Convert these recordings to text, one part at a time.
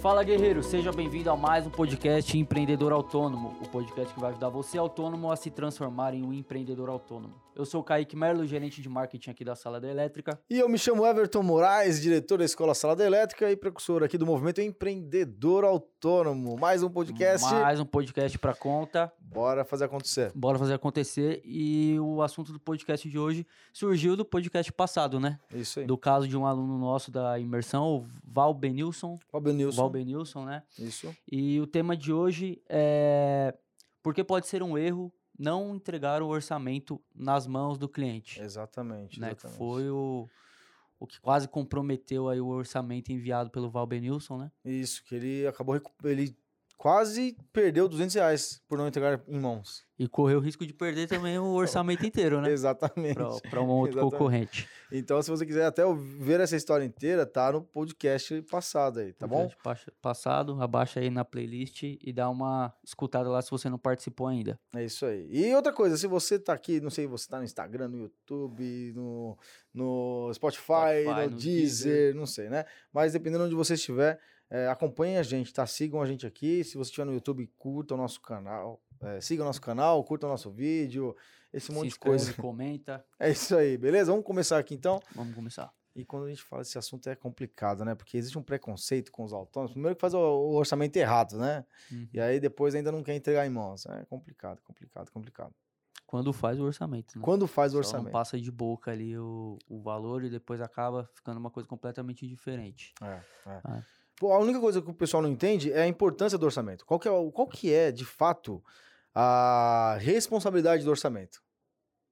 Fala guerreiro, seja bem-vindo a mais um podcast Empreendedor Autônomo, o podcast que vai ajudar você autônomo a se transformar em um empreendedor autônomo. Eu sou o Kaique Merlo, gerente de marketing aqui da Sala da Elétrica. E eu me chamo Everton Moraes, diretor da Escola Sala da Elétrica e precursor aqui do movimento Empreendedor Autônomo. Mais um podcast. Mais um podcast para conta. Bora fazer acontecer. Bora fazer acontecer. E o assunto do podcast de hoje surgiu do podcast passado, né? Isso aí. Do caso de um aluno nosso da imersão, o Val Benilson. Val Benilson. Val Benilson, né? Isso. E o tema de hoje é porque pode ser um erro não entregar o orçamento nas mãos do cliente. Exatamente. Né? exatamente. Que foi o, o que quase comprometeu aí o orçamento enviado pelo Val Benilson, né? Isso, que ele acabou, ele quase perdeu 200 reais por não entregar em mãos. E correu o risco de perder também o orçamento inteiro, né? Exatamente. Para um outro Exatamente. concorrente. Então, se você quiser até ver essa história inteira, tá no podcast passado aí, tá bom? Podcast Passado, abaixa aí na playlist e dá uma escutada lá se você não participou ainda. É isso aí. E outra coisa, se você tá aqui, não sei, você tá no Instagram, no YouTube, no, no Spotify, Spotify, no, no Deezer, Deezer. não sei, né? Mas dependendo de onde você estiver, é, acompanhe a gente, tá? Sigam a gente aqui. Se você estiver no YouTube, curta o nosso canal. É, siga o nosso canal, curta o nosso vídeo, esse monte de coisa. comenta. É isso aí, beleza? Vamos começar aqui então. Vamos começar. E quando a gente fala desse assunto é complicado, né? Porque existe um preconceito com os autônomos. Primeiro que faz o, o orçamento errado, né? Uhum. E aí depois ainda não quer entregar em mãos. É complicado, complicado, complicado. Quando faz o orçamento, né? Quando faz o Só orçamento. não passa de boca ali o, o valor e depois acaba ficando uma coisa completamente diferente. É, é. Ah. Pô, a única coisa que o pessoal não entende é a importância do orçamento. Qual que é, qual que é de fato, a responsabilidade do orçamento?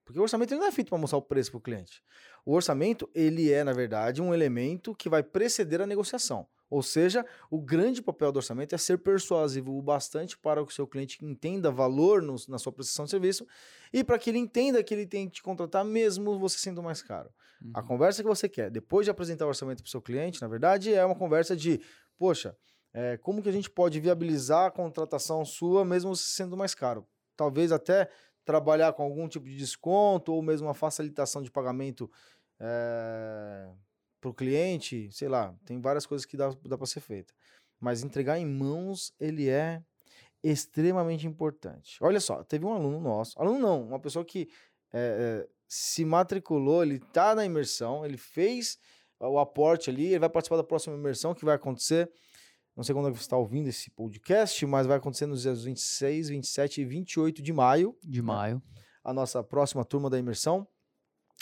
Porque o orçamento não é feito para mostrar o preço para o cliente. O orçamento, ele é, na verdade, um elemento que vai preceder a negociação. Ou seja, o grande papel do orçamento é ser persuasivo o bastante para que o seu cliente entenda valor no- na sua prestação de serviço e para que ele entenda que ele tem que te contratar mesmo você sendo mais caro. Uhum. A conversa que você quer, depois de apresentar o orçamento para o seu cliente, na verdade, é uma conversa de, poxa, é, como que a gente pode viabilizar a contratação sua mesmo sendo mais caro? Talvez até trabalhar com algum tipo de desconto ou mesmo uma facilitação de pagamento para o cliente, sei lá, tem várias coisas que dá, dá para ser feita. Mas entregar em mãos, ele é extremamente importante. Olha só, teve um aluno nosso, aluno não, uma pessoa que é, é, se matriculou, ele tá na imersão, ele fez o aporte ali, ele vai participar da próxima imersão que vai acontecer. Não sei quando é você está ouvindo esse podcast, mas vai acontecer nos dias 26, 27 e 28 de maio, De maio. a nossa próxima turma da imersão.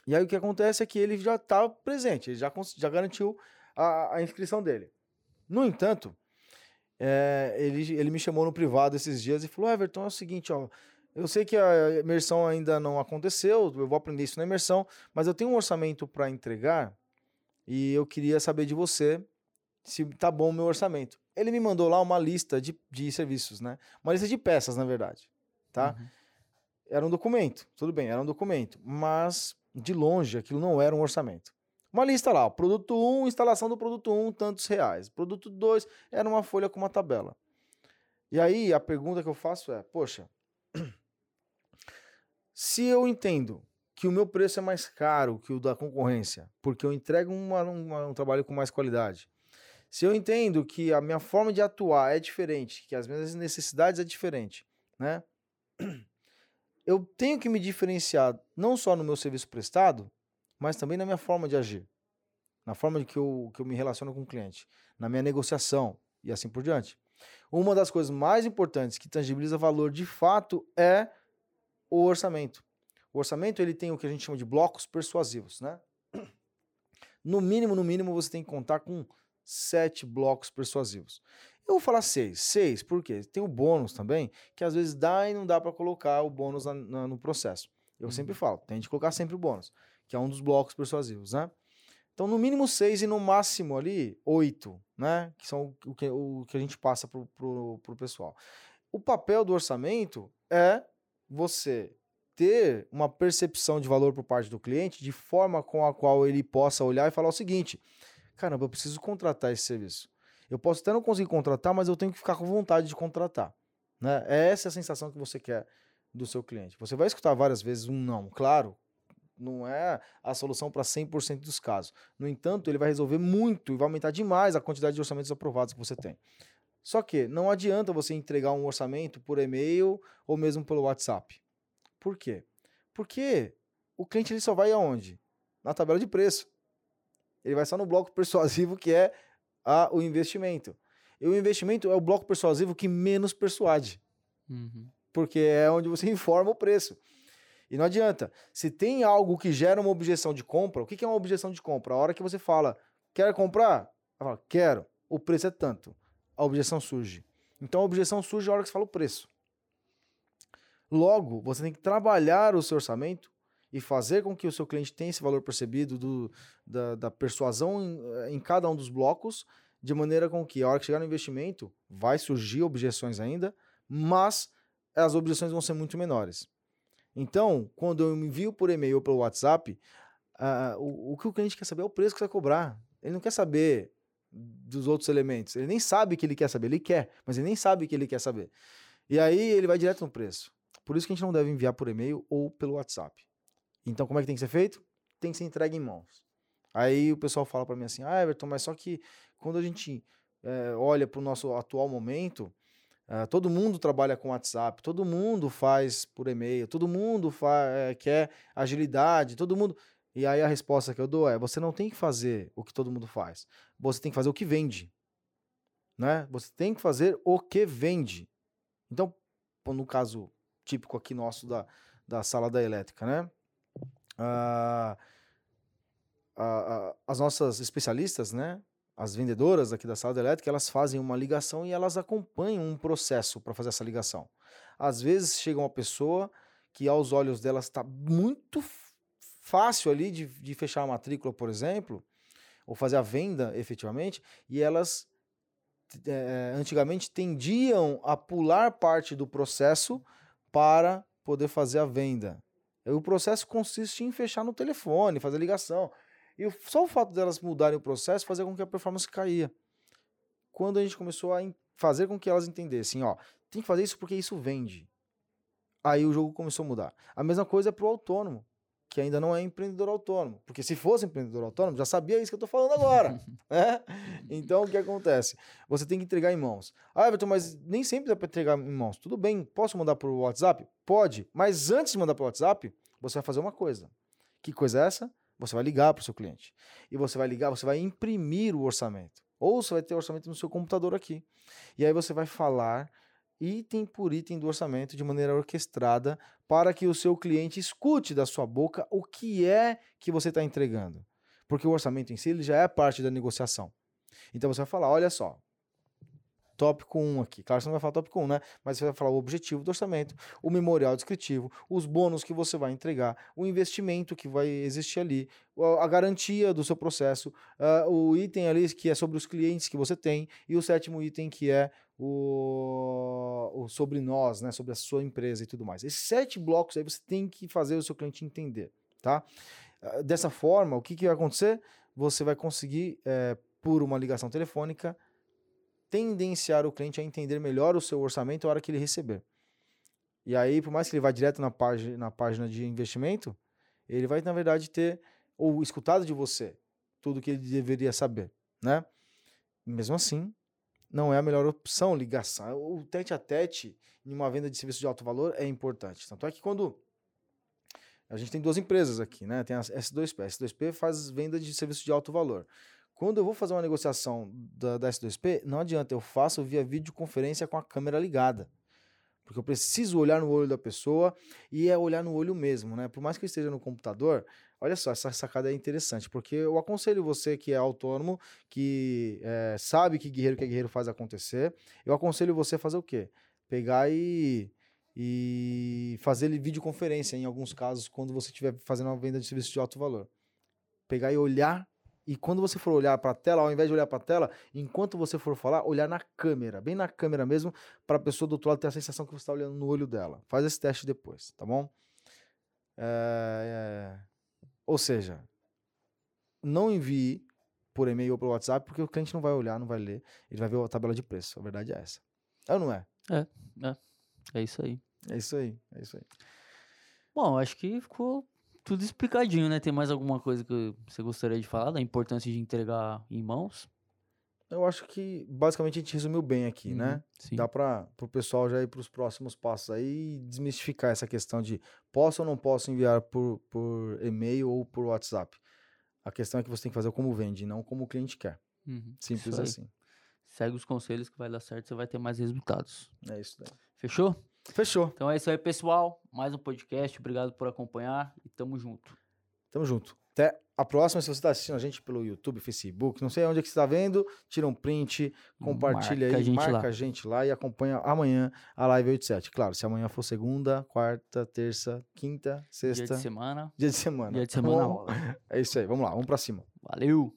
E aí o que acontece é que ele já está presente, ele já, já garantiu a, a inscrição dele. No entanto, é, ele, ele me chamou no privado esses dias e falou: Everton, é o seguinte, ó. Eu sei que a imersão ainda não aconteceu, eu vou aprender isso na imersão, mas eu tenho um orçamento para entregar e eu queria saber de você se tá bom o meu orçamento. Ele me mandou lá uma lista de, de serviços, né? Uma lista de peças, na verdade, tá? Uhum. Era um documento, tudo bem, era um documento, mas de longe aquilo não era um orçamento. Uma lista lá, ó, produto 1, instalação do produto 1, tantos reais. Produto 2 era uma folha com uma tabela. E aí a pergunta que eu faço é: poxa, se eu entendo que o meu preço é mais caro que o da concorrência, porque eu entrego uma- uma- um trabalho com mais qualidade, se eu entendo que a minha forma de atuar é diferente, que as minhas necessidades é diferente, né? Eu tenho que me diferenciar não só no meu serviço prestado, mas também na minha forma de agir, na forma de que eu, que eu me relaciono com o cliente, na minha negociação e assim por diante. Uma das coisas mais importantes que tangibiliza valor de fato é o orçamento. O orçamento ele tem o que a gente chama de blocos persuasivos, né? No mínimo, no mínimo, você tem que contar com sete blocos persuasivos. Eu vou falar seis. Seis, por quê? Tem o bônus também, que às vezes dá e não dá para colocar o bônus na- na- no processo. Eu Uhum. sempre falo, tem de colocar sempre o bônus, que é um dos blocos persuasivos, né? Então, no mínimo seis e no máximo ali, oito, né? Que são o que, o que a gente passa pro, pro, pro pessoal. O papel do orçamento é você ter uma percepção de valor por parte do cliente de forma com a qual ele possa olhar e falar o seguinte: caramba, eu preciso contratar esse serviço. Eu posso até não conseguir contratar, mas eu tenho que ficar com vontade de contratar. Né? É essa a sensação que você quer do seu cliente. Você vai escutar várias vezes um não, claro, não é a solução para 100% dos casos. No entanto, ele vai resolver muito e vai aumentar demais a quantidade de orçamentos aprovados que você tem. Só que não adianta você entregar um orçamento por e-mail ou mesmo pelo WhatsApp. Por quê? Porque o cliente ele só vai aonde? Na tabela de preço. Ele vai só no bloco persuasivo que é a, o investimento. E o investimento é o bloco persuasivo que menos persuade. Uhum. Porque é onde você informa o preço. E não adianta. Se tem algo que gera uma objeção de compra, o que é uma objeção de compra? A hora que você fala, quer comprar? Fala, quero. O preço é tanto. A objeção surge. Então a objeção surge na hora que você fala o preço. Logo, você tem que trabalhar o seu orçamento e fazer com que o seu cliente tenha esse valor percebido do, da, da persuasão em, eh, em, cada um dos blocos, de maneira com que a hora que chegar no investimento, vai surgir objeções ainda, mas as objeções vão ser muito menores. Então, quando eu envio por e-mail ou pelo WhatsApp, uh, o, o que o cliente quer saber é o preço que você vai cobrar. Ele não quer saber dos outros elementos. Ele nem sabe que ele quer saber. Ele quer, mas ele nem sabe que ele quer saber. E aí ele vai direto no preço. Por isso que a gente não deve enviar por e-mail ou pelo WhatsApp. Então, como é que tem que ser feito? Tem que ser entregue em mãos. Aí o pessoal fala para mim assim: ah, Everton, mas só que quando a gente é, olha para o nosso atual momento, é, todo mundo trabalha com WhatsApp, todo mundo faz por e-mail, todo mundo é, quer agilidade, todo mundo. E aí a resposta que eu dou é: você não tem que fazer o que todo mundo faz, você tem que fazer o que vende. Né? Você tem que fazer o que vende. Então, no caso típico aqui nosso da, da sala da elétrica, né? Ah, as nossas especialistas, né? As vendedoras aqui da sala elétrica, elas fazem uma ligação e elas acompanham um processo para fazer essa ligação. Às vezes chega uma pessoa que aos olhos delas está muito fácil ali de, de fechar a matrícula, por exemplo, ou fazer a venda efetivamente, e elas é, antigamente tendiam a pular parte do processo para poder fazer a venda. O processo consiste em fechar no telefone, fazer ligação. E só o fato delas mudarem o processo fazia com que a performance caía. Quando a gente começou a fazer com que elas entendessem, ó, tem que fazer isso porque isso vende. Aí o jogo começou a mudar. A mesma coisa é para o autônomo que ainda não é empreendedor autônomo. Porque se fosse empreendedor autônomo, já sabia isso que eu estou falando agora. né? Então, o que acontece? Você tem que entregar em mãos. Ah, Everton, mas nem sempre dá para entregar em mãos. Tudo bem, posso mandar por WhatsApp? Pode. Mas antes de mandar por WhatsApp, você vai fazer uma coisa. Que coisa é essa? Você vai ligar para o seu cliente. E você vai ligar, você vai imprimir o orçamento. Ou você vai ter o orçamento no seu computador aqui. E aí você vai falar item por item do orçamento de maneira orquestrada para que o seu cliente escute da sua boca o que é que você está entregando. Porque o orçamento em si ele já é parte da negociação. Então você vai falar: olha só, tópico 1 aqui. Claro, você não vai falar tópico 1, né? Mas você vai falar o objetivo do orçamento, o memorial descritivo, os bônus que você vai entregar, o investimento que vai existir ali, a garantia do seu processo, uh, o item ali que é sobre os clientes que você tem, e o sétimo item que é o, o, sobre nós, né, sobre a sua empresa e tudo mais. Esses sete blocos aí você tem que fazer o seu cliente entender, tá? Dessa forma, o que, que vai acontecer? Você vai conseguir, é, por uma ligação telefônica, tendenciar o cliente a entender melhor o seu orçamento na hora que ele receber. E aí, por mais que ele vá direto na página, na página de investimento, ele vai, na verdade, ter ou escutado de você tudo que ele deveria saber, né? Mesmo assim, não é a melhor opção ligação. O tete a tete em uma venda de serviço de alto valor é importante. Tanto é que quando a gente tem duas empresas aqui, né? Tem a S2P. A S2P faz venda de serviço de alto valor. Quando eu vou fazer uma negociação da, da S2P, não adianta, eu faço via videoconferência com a câmera ligada. Porque eu preciso olhar no olho da pessoa e é olhar no olho mesmo, né? Por mais que eu esteja no computador, olha só, essa sacada é interessante, porque eu aconselho você que é autônomo, que é, sabe que guerreiro que é guerreiro faz acontecer, eu aconselho você a fazer o quê? Pegar e, e fazer videoconferência em alguns casos, quando você estiver fazendo uma venda de serviço de alto valor. Pegar e olhar e quando você for olhar para a tela, ao invés de olhar para a tela, enquanto você for falar, olhar na câmera, bem na câmera mesmo, para a pessoa do outro lado ter a sensação que você está olhando no olho dela. Faz esse teste depois, tá bom? É. Ou seja, não envie por e-mail ou pelo WhatsApp, porque o cliente não vai olhar, não vai ler, ele vai ver a tabela de preço. A verdade é essa. É ou não é? É, é. É isso aí. É isso aí, é isso aí. Bom, acho que ficou tudo explicadinho, né? Tem mais alguma coisa que você gostaria de falar da importância de entregar em mãos? Eu acho que basicamente a gente resumiu bem aqui, né? Uhum, Sim. Dá para o pessoal já ir para os próximos passos aí e desmistificar essa questão de posso ou não posso enviar por, por e-mail ou por WhatsApp. A questão é que você tem que fazer como vende, não como o cliente quer. Uhum, Simples assim. Segue os conselhos que vai dar certo, você vai ter mais resultados. É isso daí. Fechou? Fechou. Então é isso aí, pessoal. Mais um podcast. Obrigado por acompanhar e tamo junto. Tamo junto. Até a próxima. Se você está assistindo a gente pelo YouTube, Facebook, não sei onde é que você está vendo, tira um print, compartilha Marca aí, a marca lá. a gente lá e acompanha amanhã a live 87. Claro, se amanhã for segunda, quarta, terça, quinta, Dia sexta, de semana. dia de semana. Dia de semana Bom, rola. É isso aí. Vamos lá, vamos pra cima. Valeu!